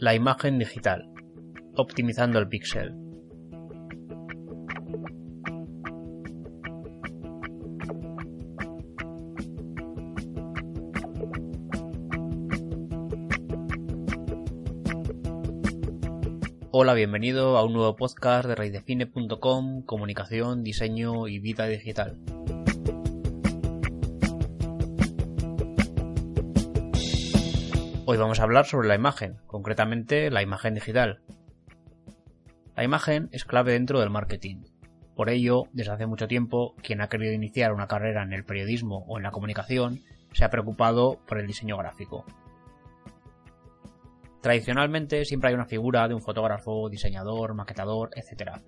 La imagen digital. Optimizando el píxel. Hola, bienvenido a un nuevo podcast de raidefine.com, comunicación, diseño y vida digital. Hoy vamos a hablar sobre la imagen, concretamente la imagen digital. La imagen es clave dentro del marketing. Por ello, desde hace mucho tiempo, quien ha querido iniciar una carrera en el periodismo o en la comunicación se ha preocupado por el diseño gráfico. Tradicionalmente siempre hay una figura de un fotógrafo, diseñador, maquetador, etc.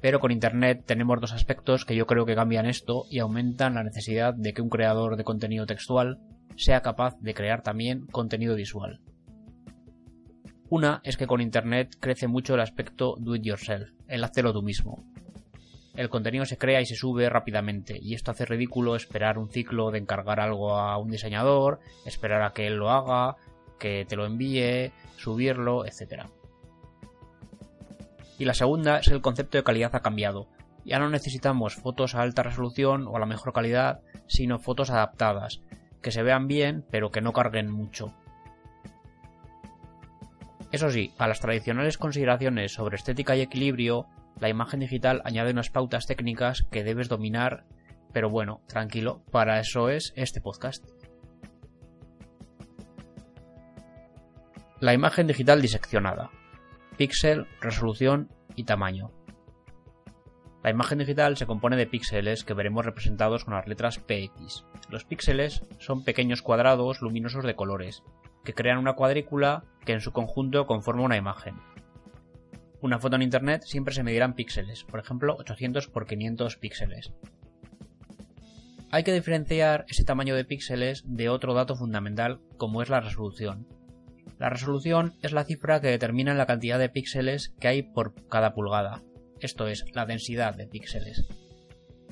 Pero con Internet tenemos dos aspectos que yo creo que cambian esto y aumentan la necesidad de que un creador de contenido textual sea capaz de crear también contenido visual. Una es que con Internet crece mucho el aspecto do it yourself, el hacerlo tú mismo. El contenido se crea y se sube rápidamente, y esto hace ridículo esperar un ciclo de encargar algo a un diseñador, esperar a que él lo haga, que te lo envíe, subirlo, etc. Y la segunda es el concepto de calidad ha cambiado. Ya no necesitamos fotos a alta resolución o a la mejor calidad, sino fotos adaptadas, que se vean bien pero que no carguen mucho. Eso sí, a las tradicionales consideraciones sobre estética y equilibrio, la imagen digital añade unas pautas técnicas que debes dominar, pero bueno, tranquilo, para eso es este podcast. La imagen digital diseccionada. Píxel, resolución y tamaño. La imagen digital se compone de píxeles que veremos representados con las letras PX. Los píxeles son pequeños cuadrados luminosos de colores, que crean una cuadrícula que en su conjunto conforma una imagen. Una foto en Internet siempre se medirá en píxeles, por ejemplo 800 x 500 píxeles. Hay que diferenciar ese tamaño de píxeles de otro dato fundamental como es la resolución. La resolución es la cifra que determina la cantidad de píxeles que hay por cada pulgada, esto es, la densidad de píxeles.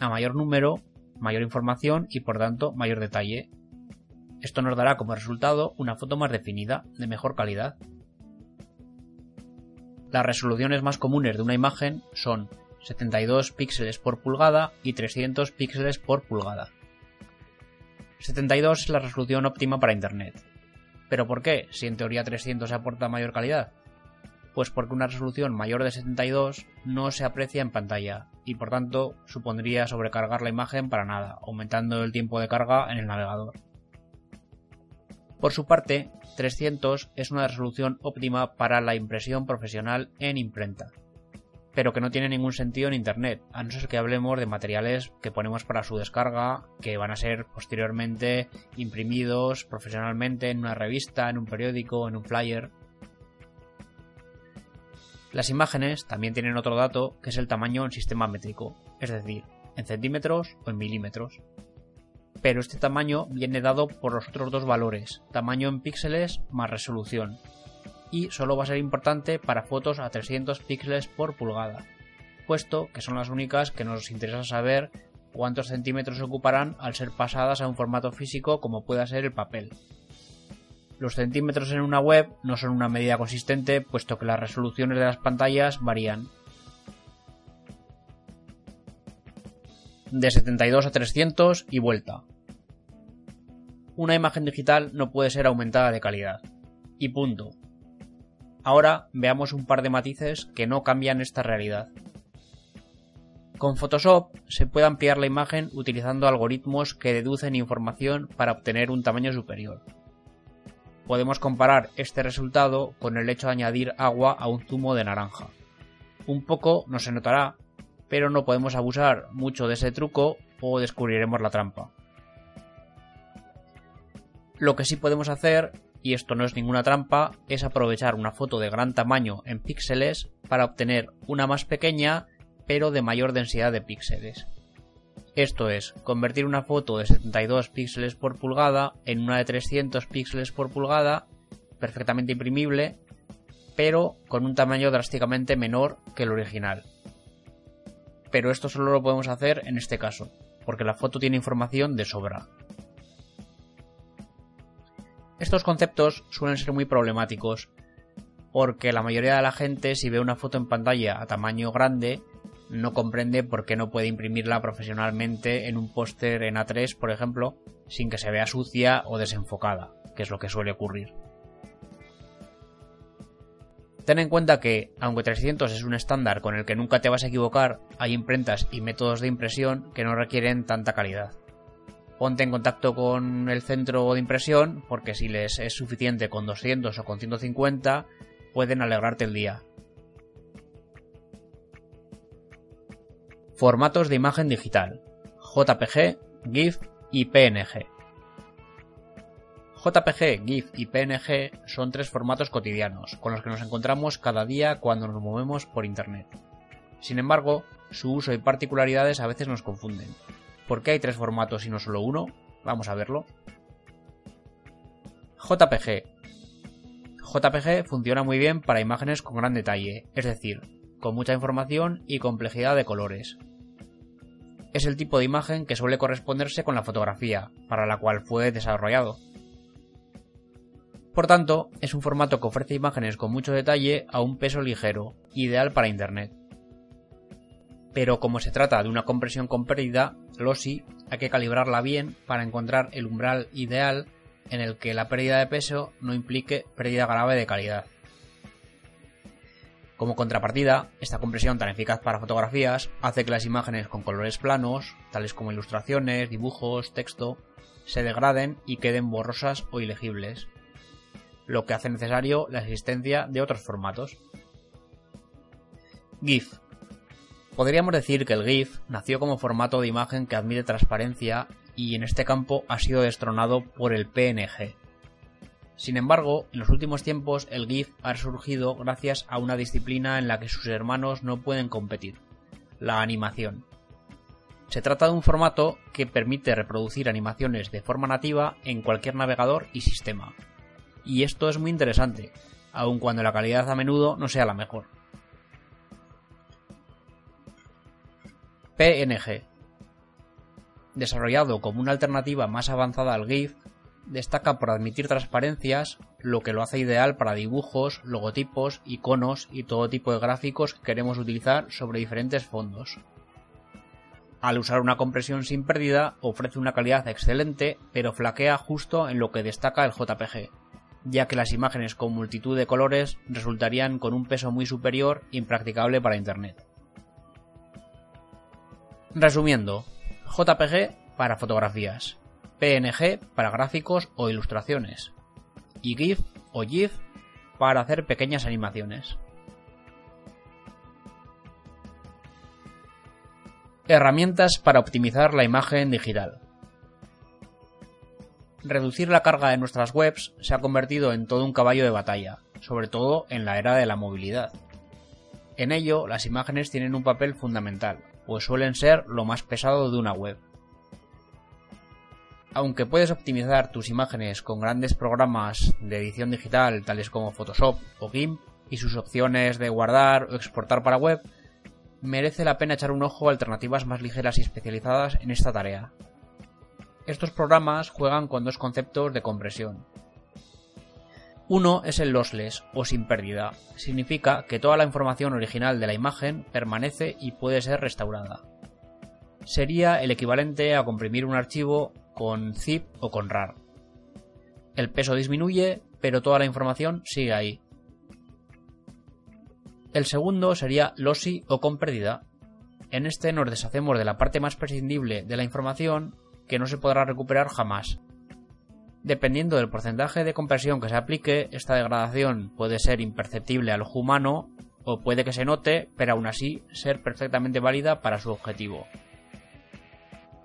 A mayor número, mayor información y por tanto mayor detalle. Esto nos dará como resultado una foto más definida, de mejor calidad. Las resoluciones más comunes de una imagen son 72 píxeles por pulgada y 300 píxeles por pulgada. 72 es la resolución óptima para Internet. ¿Pero por qué? Si en teoría 300 aporta mayor calidad. Pues porque una resolución mayor de 72 no se aprecia en pantalla y por tanto supondría sobrecargar la imagen para nada, aumentando el tiempo de carga en el navegador. Por su parte, 300 es una resolución óptima para la impresión profesional en imprenta, pero que no tiene ningún sentido en Internet, a no ser que hablemos de materiales que ponemos para su descarga, que van a ser posteriormente imprimidos profesionalmente en una revista, en un periódico, en un flyer. Las imágenes también tienen otro dato que es el tamaño en sistema métrico, es decir, en centímetros o en milímetros. Pero este tamaño viene dado por los otros dos valores, tamaño en píxeles más resolución, y solo va a ser importante para fotos a 300 píxeles por pulgada, puesto que son las únicas que nos interesa saber cuántos centímetros ocuparán al ser pasadas a un formato físico como pueda ser el papel. Los centímetros en una web no son una medida consistente, puesto que las resoluciones de las pantallas varían. De 72 a 300 y vuelta. Una imagen digital no puede ser aumentada de calidad. Y punto. Ahora veamos un par de matices que no cambian esta realidad. Con Photoshop se puede ampliar la imagen utilizando algoritmos que deducen información para obtener un tamaño superior podemos comparar este resultado con el hecho de añadir agua a un zumo de naranja. Un poco no se notará, pero no podemos abusar mucho de ese truco o descubriremos la trampa. Lo que sí podemos hacer y esto no es ninguna trampa, es aprovechar una foto de gran tamaño en píxeles para obtener una más pequeña pero de mayor densidad de píxeles. Esto es, convertir una foto de 72 píxeles por pulgada en una de 300 píxeles por pulgada, perfectamente imprimible, pero con un tamaño drásticamente menor que el original. Pero esto solo lo podemos hacer en este caso, porque la foto tiene información de sobra. Estos conceptos suelen ser muy problemáticos, porque la mayoría de la gente si ve una foto en pantalla a tamaño grande no comprende por qué no puede imprimirla profesionalmente en un póster en A3, por ejemplo, sin que se vea sucia o desenfocada, que es lo que suele ocurrir. Ten en cuenta que, aunque 300 es un estándar con el que nunca te vas a equivocar, hay imprentas y métodos de impresión que no requieren tanta calidad ponte en contacto con el centro de impresión porque si les es suficiente con 200 o con 150 pueden alegrarte el día. Formatos de imagen digital JPG, GIF y PNG. JPG, GIF y PNG son tres formatos cotidianos con los que nos encontramos cada día cuando nos movemos por Internet. Sin embargo, su uso y particularidades a veces nos confunden. ¿Por qué hay tres formatos y no solo uno? Vamos a verlo. JPG. JPG funciona muy bien para imágenes con gran detalle, es decir, con mucha información y complejidad de colores. Es el tipo de imagen que suele corresponderse con la fotografía, para la cual fue desarrollado. Por tanto, es un formato que ofrece imágenes con mucho detalle a un peso ligero, ideal para Internet pero como se trata de una compresión con pérdida, lossy, hay que calibrarla bien para encontrar el umbral ideal en el que la pérdida de peso no implique pérdida grave de calidad. Como contrapartida, esta compresión tan eficaz para fotografías hace que las imágenes con colores planos, tales como ilustraciones, dibujos, texto, se degraden y queden borrosas o ilegibles, lo que hace necesario la existencia de otros formatos. GIF Podríamos decir que el GIF nació como formato de imagen que admite transparencia y en este campo ha sido destronado por el PNG. Sin embargo, en los últimos tiempos el GIF ha surgido gracias a una disciplina en la que sus hermanos no pueden competir, la animación. Se trata de un formato que permite reproducir animaciones de forma nativa en cualquier navegador y sistema. Y esto es muy interesante, aun cuando la calidad a menudo no sea la mejor. PNG. Desarrollado como una alternativa más avanzada al GIF, destaca por admitir transparencias, lo que lo hace ideal para dibujos, logotipos, iconos y todo tipo de gráficos que queremos utilizar sobre diferentes fondos. Al usar una compresión sin pérdida, ofrece una calidad excelente, pero flaquea justo en lo que destaca el JPG, ya que las imágenes con multitud de colores resultarían con un peso muy superior impracticable para Internet. Resumiendo, JPG para fotografías, PNG para gráficos o ilustraciones, y GIF o GIF para hacer pequeñas animaciones. Herramientas para optimizar la imagen digital. Reducir la carga de nuestras webs se ha convertido en todo un caballo de batalla, sobre todo en la era de la movilidad. En ello, las imágenes tienen un papel fundamental, pues suelen ser lo más pesado de una web. Aunque puedes optimizar tus imágenes con grandes programas de edición digital tales como Photoshop o GIMP y sus opciones de guardar o exportar para web, merece la pena echar un ojo a alternativas más ligeras y especializadas en esta tarea. Estos programas juegan con dos conceptos de compresión, uno es el lossless o sin pérdida. Significa que toda la información original de la imagen permanece y puede ser restaurada. Sería el equivalente a comprimir un archivo con zip o con rar. El peso disminuye, pero toda la información sigue ahí. El segundo sería lossy o con pérdida. En este nos deshacemos de la parte más prescindible de la información que no se podrá recuperar jamás, Dependiendo del porcentaje de compresión que se aplique, esta degradación puede ser imperceptible al ojo humano o puede que se note, pero aún así ser perfectamente válida para su objetivo.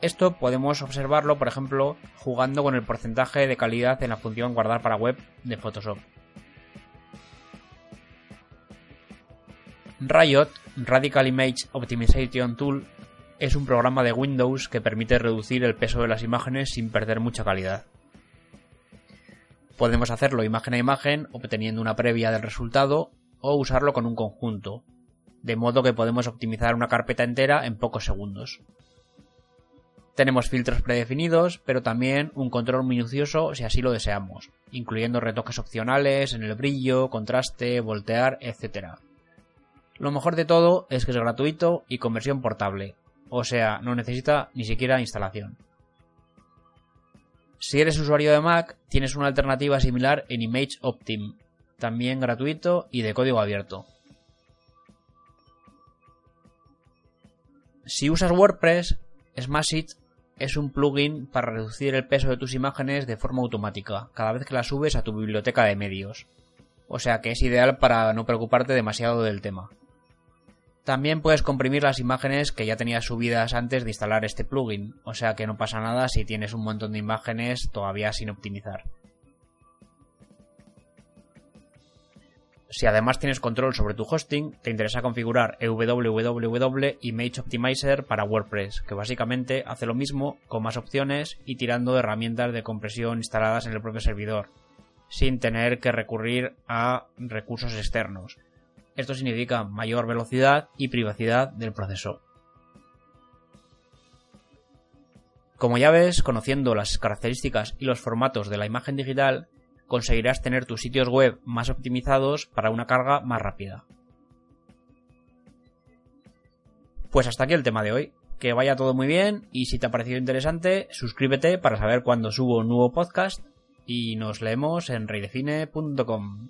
Esto podemos observarlo, por ejemplo, jugando con el porcentaje de calidad en la función guardar para web de Photoshop. Riot, Radical Image Optimization Tool, es un programa de Windows que permite reducir el peso de las imágenes sin perder mucha calidad. Podemos hacerlo imagen a imagen obteniendo una previa del resultado o usarlo con un conjunto, de modo que podemos optimizar una carpeta entera en pocos segundos. Tenemos filtros predefinidos, pero también un control minucioso si así lo deseamos, incluyendo retoques opcionales en el brillo, contraste, voltear, etc. Lo mejor de todo es que es gratuito y con versión portable, o sea, no necesita ni siquiera instalación. Si eres usuario de Mac, tienes una alternativa similar en Image Optim, también gratuito y de código abierto. Si usas WordPress, Smashit es un plugin para reducir el peso de tus imágenes de forma automática cada vez que las subes a tu biblioteca de medios. O sea que es ideal para no preocuparte demasiado del tema. También puedes comprimir las imágenes que ya tenías subidas antes de instalar este plugin, o sea que no pasa nada si tienes un montón de imágenes todavía sin optimizar. Si además tienes control sobre tu hosting, te interesa configurar www Image Optimizer para WordPress, que básicamente hace lo mismo con más opciones y tirando de herramientas de compresión instaladas en el propio servidor, sin tener que recurrir a recursos externos. Esto significa mayor velocidad y privacidad del proceso. Como ya ves, conociendo las características y los formatos de la imagen digital, conseguirás tener tus sitios web más optimizados para una carga más rápida. Pues hasta aquí el tema de hoy. Que vaya todo muy bien y si te ha parecido interesante, suscríbete para saber cuándo subo un nuevo podcast y nos leemos en reidefine.com.